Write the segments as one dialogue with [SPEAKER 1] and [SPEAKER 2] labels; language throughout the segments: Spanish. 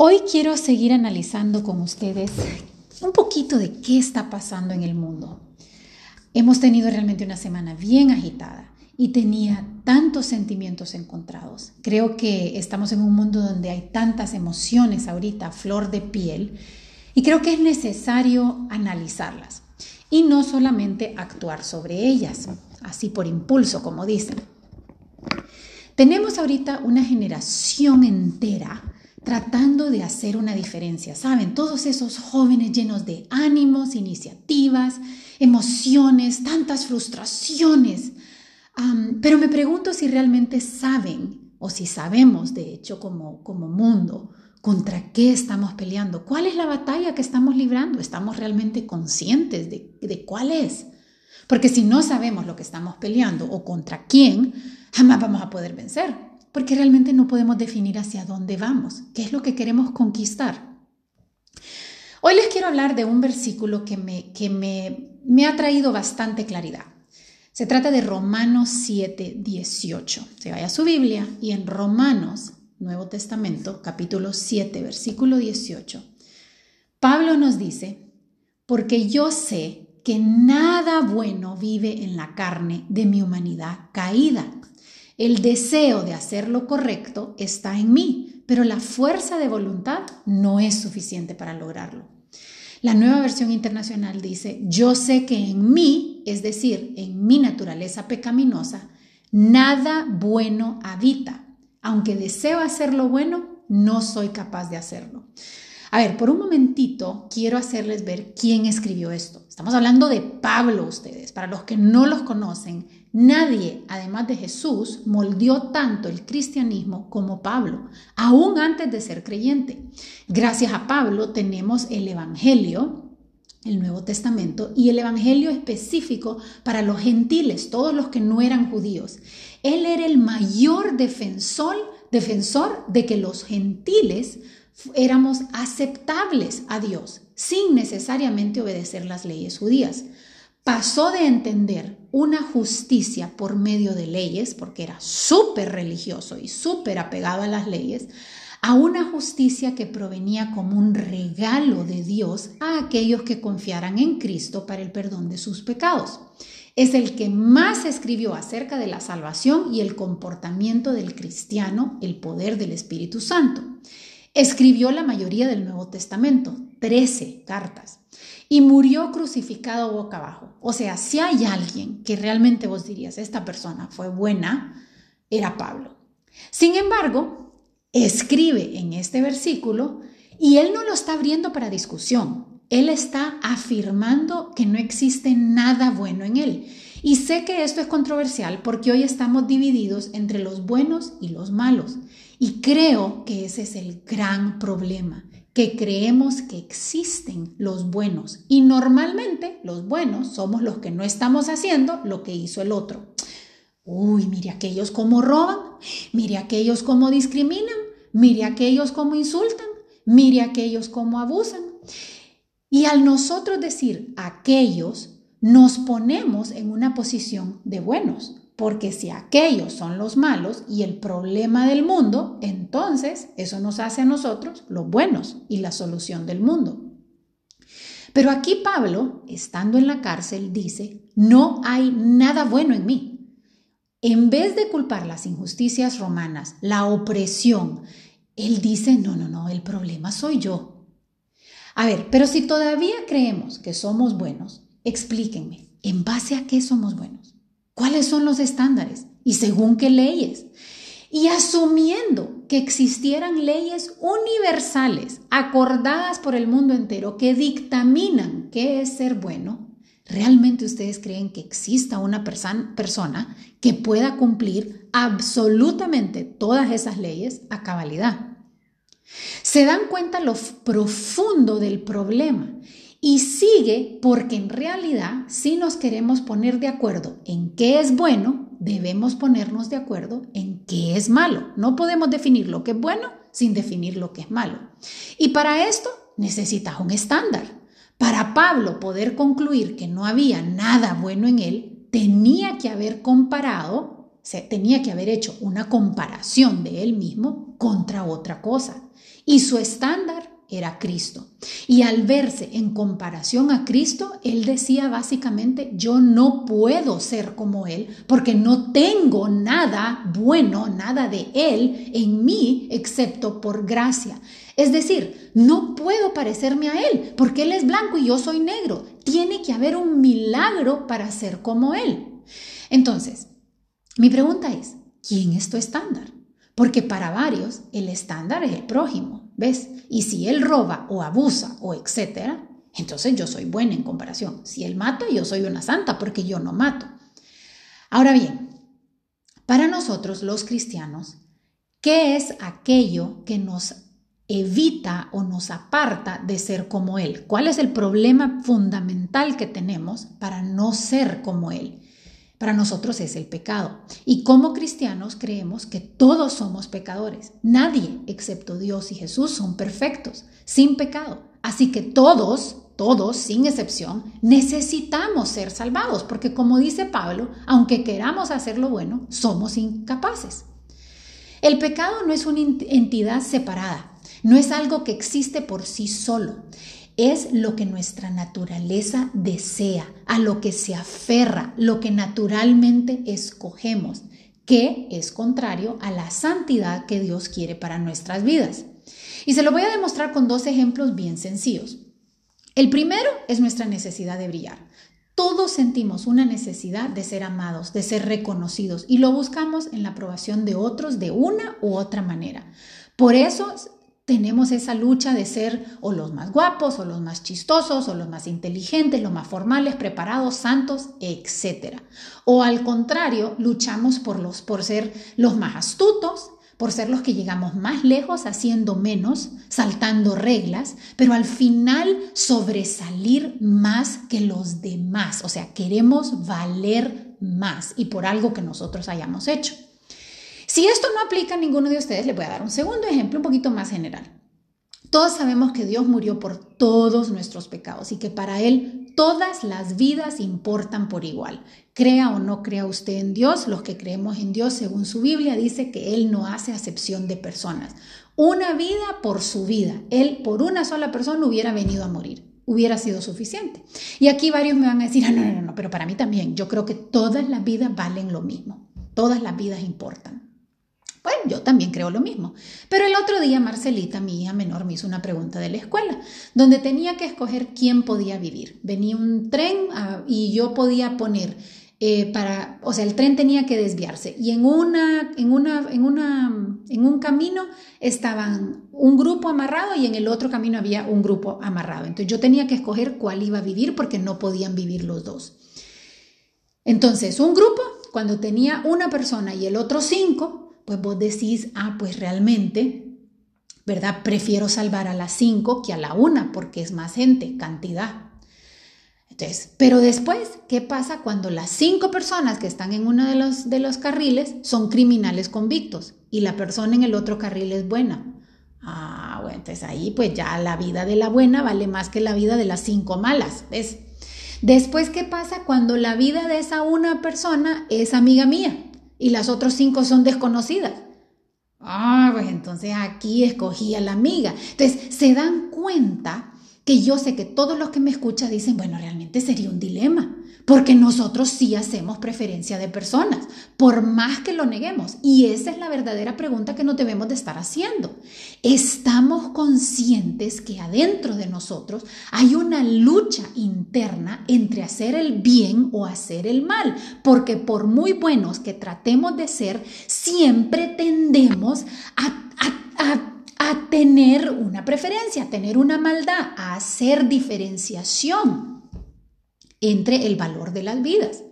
[SPEAKER 1] Hoy quiero seguir analizando con ustedes un poquito de qué está pasando en el mundo. Hemos tenido realmente una semana bien agitada y tenía tantos sentimientos encontrados. Creo que estamos en un mundo donde hay tantas emociones ahorita, flor de piel, y creo que es necesario analizarlas y no solamente actuar sobre ellas, así por impulso, como dicen. Tenemos ahorita una generación entera tratando de hacer una diferencia. Saben, todos esos jóvenes llenos de ánimos, iniciativas, emociones, tantas frustraciones. pero me pregunto si realmente saben o si sabemos, de hecho, como, como mundo, contra qué estamos peleando, cuál es la batalla que estamos librando, estamos realmente conscientes de, de cuál es. Porque si no sabemos lo que estamos peleando o contra quién, jamás vamos a poder vencer porque realmente no podemos definir hacia dónde vamos, qué es lo que queremos conquistar. Hoy les quiero hablar de un versículo que me, que me, me ha traído bastante claridad. Se trata de Romanos 7, 18. Se vaya a su Biblia y en Romanos, Nuevo Testamento, capítulo 7, versículo 18, Pablo nos dice, porque yo sé que nada bueno vive en la carne de mi humanidad caída el deseo de hacer lo correcto está en mí, pero la fuerza de voluntad no es suficiente para lograrlo. La nueva versión internacional dice, yo sé que en mí, es decir, en mi naturaleza pecaminosa, nada bueno habita. Aunque deseo hacer lo bueno, no soy capaz de hacerlo. A ver, por un momentito quiero hacerles ver quién escribió esto. Estamos hablando de Pablo ustedes. Para los que no los conocen, nadie, además de Jesús, moldeó tanto el cristianismo como Pablo, aún antes de ser creyente. Gracias a Pablo tenemos el Evangelio, el Nuevo Testamento y el Evangelio específico para los gentiles, todos los que no eran judíos. Él era el mayor defensor, defensor de que los gentiles éramos aceptables a Dios sin necesariamente obedecer las leyes judías. Pasó de entender una justicia por medio de leyes, porque era súper religioso y súper apegado a las leyes, a una justicia que provenía como un regalo de Dios a aquellos que confiaran en Cristo para el perdón de sus pecados. Es el que más escribió acerca de la salvación y el comportamiento del cristiano, el poder del Espíritu Santo. Escribió la mayoría del Nuevo Testamento, 13 cartas, y murió crucificado boca abajo. O sea, si hay alguien que realmente vos dirías, esta persona fue buena, era Pablo. Sin embargo, escribe en este versículo y él no lo está abriendo para discusión. Él está afirmando que no existe nada bueno en él. Y sé que esto es controversial porque hoy estamos divididos entre los buenos y los malos. Y creo que ese es el gran problema, que creemos que existen los buenos y normalmente los buenos somos los que no estamos haciendo lo que hizo el otro. Uy, mire aquellos cómo roban, mire aquellos cómo discriminan, mire aquellos cómo insultan, mire aquellos cómo abusan. Y al nosotros decir aquellos, nos ponemos en una posición de buenos, porque si aquellos son los malos y el problema del mundo, entonces eso nos hace a nosotros los buenos y la solución del mundo. Pero aquí Pablo, estando en la cárcel, dice, no hay nada bueno en mí. En vez de culpar las injusticias romanas, la opresión, él dice, no, no, no, el problema soy yo. A ver, pero si todavía creemos que somos buenos, explíquenme, ¿en base a qué somos buenos? ¿Cuáles son los estándares? ¿Y según qué leyes? Y asumiendo que existieran leyes universales acordadas por el mundo entero que dictaminan qué es ser bueno, ¿realmente ustedes creen que exista una persona que pueda cumplir absolutamente todas esas leyes a cabalidad? Se dan cuenta lo profundo del problema y sigue porque en realidad si nos queremos poner de acuerdo en qué es bueno, debemos ponernos de acuerdo en qué es malo. No podemos definir lo que es bueno sin definir lo que es malo. Y para esto necesitas un estándar. Para Pablo poder concluir que no había nada bueno en él, tenía que haber comparado se tenía que haber hecho una comparación de él mismo contra otra cosa. Y su estándar era Cristo. Y al verse en comparación a Cristo, él decía básicamente, yo no puedo ser como Él porque no tengo nada bueno, nada de Él en mí excepto por gracia. Es decir, no puedo parecerme a Él porque Él es blanco y yo soy negro. Tiene que haber un milagro para ser como Él. Entonces, mi pregunta es, ¿quién es tu estándar? Porque para varios el estándar es el prójimo, ¿ves? Y si él roba o abusa o etcétera, entonces yo soy buena en comparación. Si él mata, yo soy una santa porque yo no mato. Ahora bien, para nosotros los cristianos, ¿qué es aquello que nos evita o nos aparta de ser como Él? ¿Cuál es el problema fundamental que tenemos para no ser como Él? Para nosotros es el pecado. Y como cristianos creemos que todos somos pecadores. Nadie, excepto Dios y Jesús, son perfectos, sin pecado. Así que todos, todos, sin excepción, necesitamos ser salvados, porque como dice Pablo, aunque queramos hacer lo bueno, somos incapaces. El pecado no es una entidad separada, no es algo que existe por sí solo es lo que nuestra naturaleza desea, a lo que se aferra, lo que naturalmente escogemos, que es contrario a la santidad que Dios quiere para nuestras vidas. Y se lo voy a demostrar con dos ejemplos bien sencillos. El primero es nuestra necesidad de brillar. Todos sentimos una necesidad de ser amados, de ser reconocidos y lo buscamos en la aprobación de otros de una u otra manera. Por eso tenemos esa lucha de ser o los más guapos, o los más chistosos, o los más inteligentes, los más formales, preparados, santos, etc. O al contrario, luchamos por, los, por ser los más astutos, por ser los que llegamos más lejos haciendo menos, saltando reglas, pero al final sobresalir más que los demás. O sea, queremos valer más y por algo que nosotros hayamos hecho. Si esto no aplica a ninguno de ustedes, le voy a dar un segundo ejemplo un poquito más general. Todos sabemos que Dios murió por todos nuestros pecados y que para Él todas las vidas importan por igual. Crea o no crea usted en Dios, los que creemos en Dios, según su Biblia, dice que Él no hace acepción de personas. Una vida por su vida. Él por una sola persona hubiera venido a morir hubiera sido suficiente. Y aquí varios me van a decir, ah, no, no, no, pero para mí también, yo creo que todas las vidas valen lo mismo, todas las vidas importan. Yo también creo lo mismo. Pero el otro día Marcelita, mi hija menor, me hizo una pregunta de la escuela, donde tenía que escoger quién podía vivir. Venía un tren ah, y yo podía poner eh, para, o sea, el tren tenía que desviarse y en una, en una, en una, en un camino estaban un grupo amarrado y en el otro camino había un grupo amarrado. Entonces yo tenía que escoger cuál iba a vivir porque no podían vivir los dos. Entonces, un grupo, cuando tenía una persona y el otro cinco, pues vos decís, ah, pues realmente, ¿verdad? Prefiero salvar a las cinco que a la una porque es más gente, cantidad. Entonces, pero después, ¿qué pasa cuando las cinco personas que están en uno de los, de los carriles son criminales convictos y la persona en el otro carril es buena? Ah, bueno, entonces ahí pues ya la vida de la buena vale más que la vida de las cinco malas, ¿ves? Después, ¿qué pasa cuando la vida de esa una persona es amiga mía? Y las otras cinco son desconocidas. Ah, pues entonces aquí escogí a la amiga. Entonces, se dan cuenta que yo sé que todos los que me escuchan dicen, bueno, realmente sería un dilema porque nosotros sí hacemos preferencia de personas, por más que lo neguemos. Y esa es la verdadera pregunta que nos debemos de estar haciendo. ¿Estamos conscientes que adentro de nosotros hay una lucha interna entre hacer el bien o hacer el mal? Porque por muy buenos que tratemos de ser, siempre tendemos a, tener una preferencia, tener una maldad, a hacer diferenciación entre el valor de las vidas.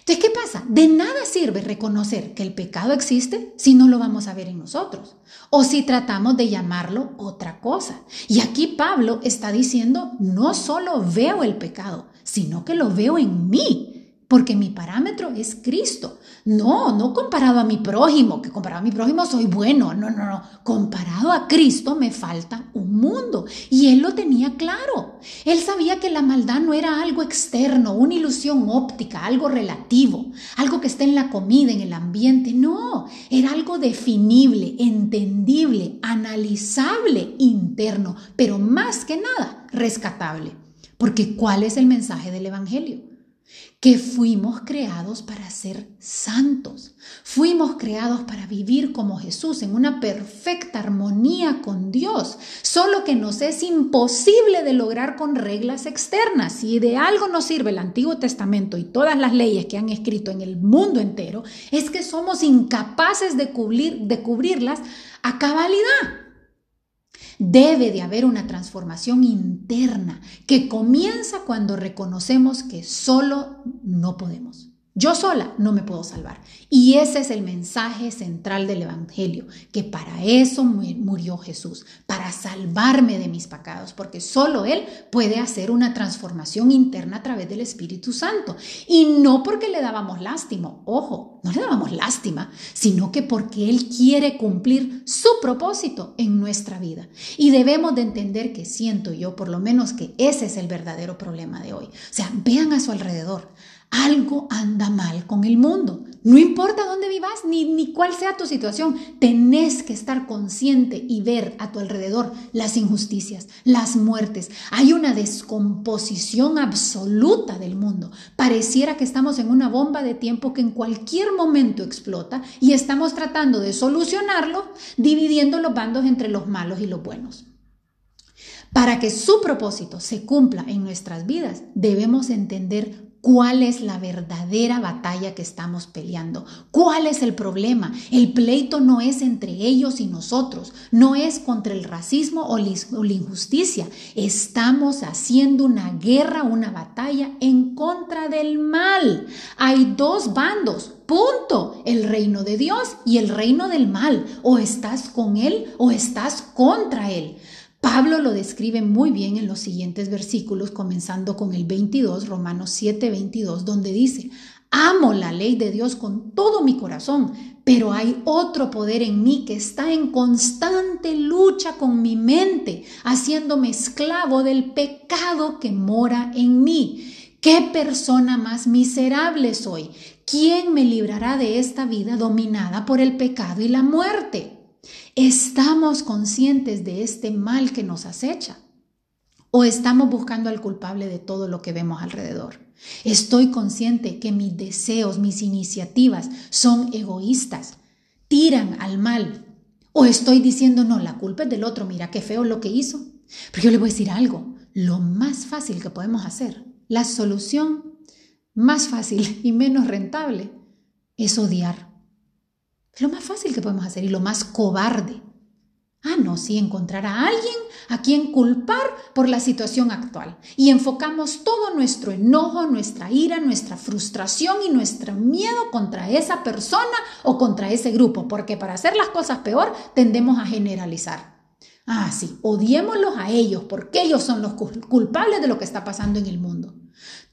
[SPEAKER 1] Entonces, ¿qué pasa? De nada sirve reconocer que el pecado existe si no lo vamos a ver en nosotros o si tratamos de llamarlo otra cosa. Y aquí Pablo está diciendo, no solo veo el pecado, sino que lo veo en mí. Porque mi parámetro es Cristo. No, no comparado a mi prójimo, que comparado a mi prójimo soy bueno. No, no, no. Comparado a Cristo me falta un mundo. Y él lo tenía claro. Él sabía que la maldad no era algo externo, una ilusión óptica, algo relativo, algo que está en la comida, en el ambiente. No, era algo definible, entendible, analizable, interno, pero más que nada, rescatable. Porque ¿cuál es el mensaje del Evangelio? Que fuimos creados para ser santos. Fuimos creados para vivir como Jesús en una perfecta armonía con Dios, solo que nos es imposible de lograr con reglas externas. Si de algo nos sirve el Antiguo Testamento y todas las leyes que han escrito en el mundo entero, es que somos incapaces de, cubrir, de cubrirlas a cabalidad. Debe de haber una transformación interna que comienza cuando reconocemos que solo no podemos. Yo sola no me puedo salvar. Y ese es el mensaje central del Evangelio, que para eso murió Jesús, para salvarme de mis pecados, porque solo Él puede hacer una transformación interna a través del Espíritu Santo. Y no porque le dábamos lástima, ojo, no le dábamos lástima, sino que porque Él quiere cumplir su propósito en nuestra vida. Y debemos de entender que siento yo, por lo menos, que ese es el verdadero problema de hoy. O sea, vean a su alrededor algo anda mal con el mundo. No importa dónde vivas ni, ni cuál sea tu situación, tenés que estar consciente y ver a tu alrededor las injusticias, las muertes. Hay una descomposición absoluta del mundo. Pareciera que estamos en una bomba de tiempo que en cualquier momento explota y estamos tratando de solucionarlo dividiendo los bandos entre los malos y los buenos. Para que su propósito se cumpla en nuestras vidas, debemos entender cuál es la verdadera batalla que estamos peleando, cuál es el problema. El pleito no es entre ellos y nosotros, no es contra el racismo o la injusticia. Estamos haciendo una guerra, una batalla en contra del mal. Hay dos bandos, punto, el reino de Dios y el reino del mal. O estás con él o estás contra él. Pablo lo describe muy bien en los siguientes versículos, comenzando con el 22, Romanos 7, 22, donde dice, amo la ley de Dios con todo mi corazón, pero hay otro poder en mí que está en constante lucha con mi mente, haciéndome esclavo del pecado que mora en mí. ¿Qué persona más miserable soy? ¿Quién me librará de esta vida dominada por el pecado y la muerte? ¿Estamos conscientes de este mal que nos acecha? ¿O estamos buscando al culpable de todo lo que vemos alrededor? Estoy consciente que mis deseos, mis iniciativas son egoístas, tiran al mal. ¿O estoy diciendo, no, la culpa es del otro, mira qué feo lo que hizo? Pero yo le voy a decir algo, lo más fácil que podemos hacer, la solución más fácil y menos rentable es odiar. Es lo más fácil que podemos hacer y lo más cobarde. Ah, no, sí, encontrar a alguien a quien culpar por la situación actual. Y enfocamos todo nuestro enojo, nuestra ira, nuestra frustración y nuestro miedo contra esa persona o contra ese grupo, porque para hacer las cosas peor tendemos a generalizar. Ah, sí, odiémoslos a ellos porque ellos son los culpables de lo que está pasando en el mundo.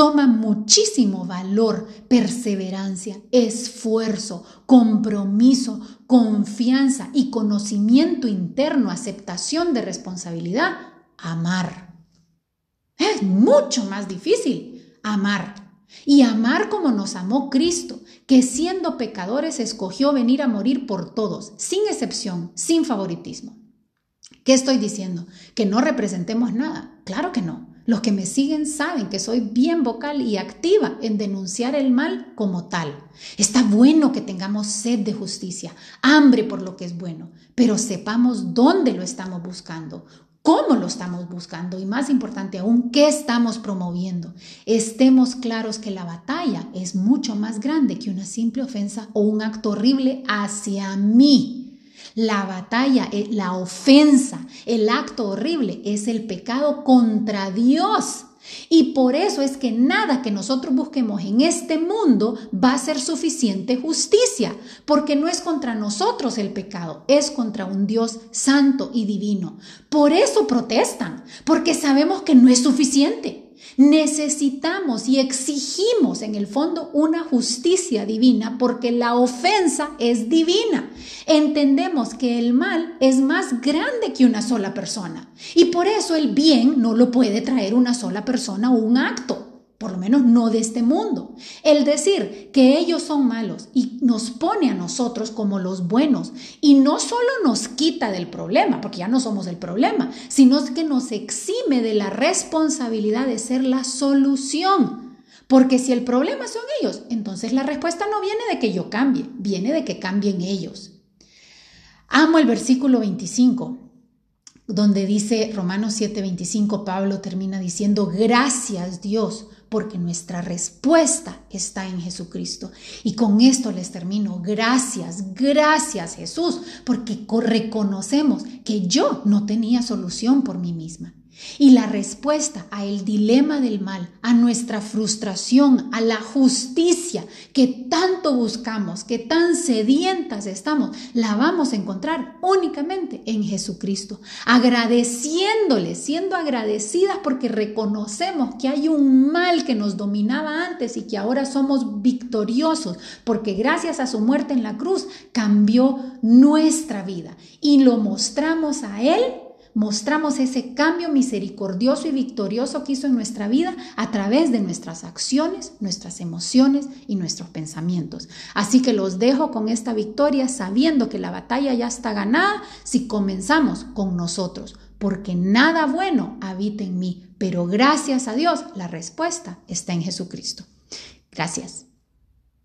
[SPEAKER 1] Toma muchísimo valor, perseverancia, esfuerzo, compromiso, confianza y conocimiento interno, aceptación de responsabilidad, amar. Es mucho más difícil amar. Y amar como nos amó Cristo, que siendo pecadores escogió venir a morir por todos, sin excepción, sin favoritismo. ¿Qué estoy diciendo? ¿Que no representemos nada? Claro que no. Los que me siguen saben que soy bien vocal y activa en denunciar el mal como tal. Está bueno que tengamos sed de justicia, hambre por lo que es bueno, pero sepamos dónde lo estamos buscando, cómo lo estamos buscando y más importante aún, qué estamos promoviendo. Estemos claros que la batalla es mucho más grande que una simple ofensa o un acto horrible hacia mí. La batalla, eh, la ofensa, el acto horrible es el pecado contra Dios. Y por eso es que nada que nosotros busquemos en este mundo va a ser suficiente justicia, porque no es contra nosotros el pecado, es contra un Dios santo y divino. Por eso protestan, porque sabemos que no es suficiente. Necesitamos y exigimos en el fondo una justicia divina porque la ofensa es divina. Entendemos que el mal es más grande que una sola persona y por eso el bien no lo puede traer una sola persona o un acto por lo menos no de este mundo. El decir que ellos son malos y nos pone a nosotros como los buenos y no solo nos quita del problema, porque ya no somos el problema, sino que nos exime de la responsabilidad de ser la solución. Porque si el problema son ellos, entonces la respuesta no viene de que yo cambie, viene de que cambien ellos. Amo el versículo 25, donde dice Romanos 7:25, Pablo termina diciendo, gracias Dios porque nuestra respuesta está en Jesucristo. Y con esto les termino. Gracias, gracias Jesús, porque reconocemos que yo no tenía solución por mí misma. Y la respuesta a el dilema del mal, a nuestra frustración, a la justicia que tanto buscamos, que tan sedientas estamos, la vamos a encontrar únicamente en Jesucristo. Agradeciéndole, siendo agradecidas porque reconocemos que hay un mal que nos dominaba antes y que ahora somos victoriosos, porque gracias a su muerte en la cruz cambió nuestra vida y lo mostramos a Él mostramos ese cambio misericordioso y victorioso que hizo en nuestra vida a través de nuestras acciones, nuestras emociones y nuestros pensamientos. Así que los dejo con esta victoria sabiendo que la batalla ya está ganada si comenzamos con nosotros, porque nada bueno habita en mí, pero gracias a Dios la respuesta está en Jesucristo. Gracias.